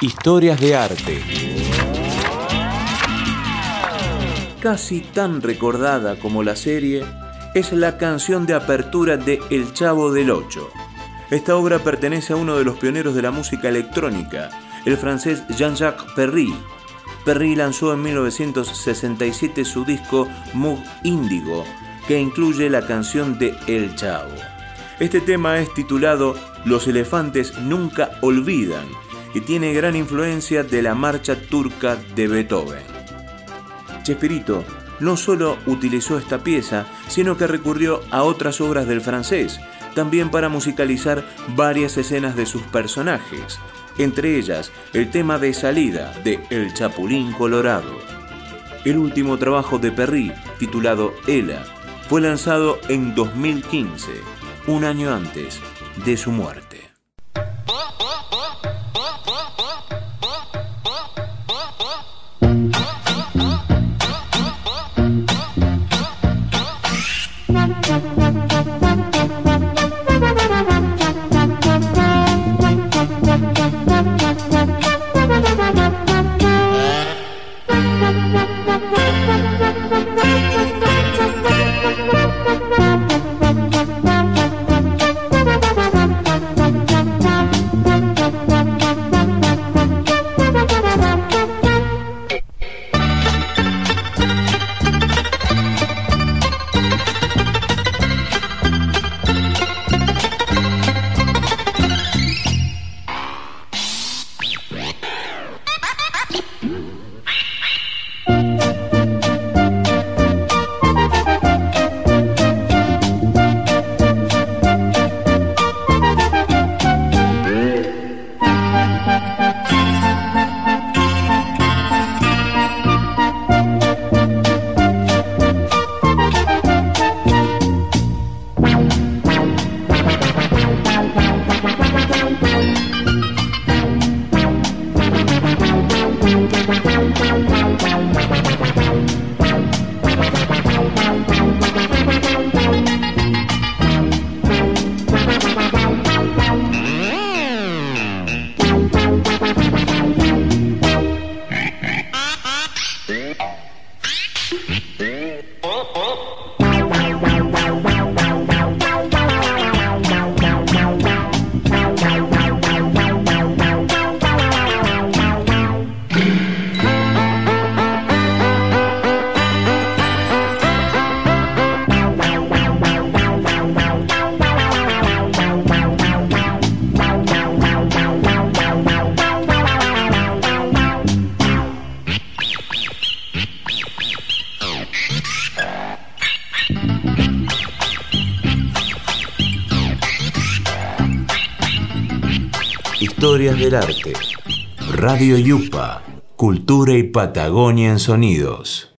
Historias de arte. Casi tan recordada como la serie es la canción de apertura de El Chavo del Ocho. Esta obra pertenece a uno de los pioneros de la música electrónica, el francés Jean-Jacques Perry. Perry lanzó en 1967 su disco Moog Índigo, que incluye la canción de El Chavo. Este tema es titulado Los elefantes nunca olvidan y tiene gran influencia de la marcha turca de Beethoven. Chespirito no solo utilizó esta pieza, sino que recurrió a otras obras del francés, también para musicalizar varias escenas de sus personajes, entre ellas el tema de salida de El Chapulín Colorado. El último trabajo de Perry, titulado Ella, fue lanzado en 2015, un año antes de su muerte. wow, wow, wow. Historias del arte. Radio Yupa. Cultura y Patagonia en sonidos.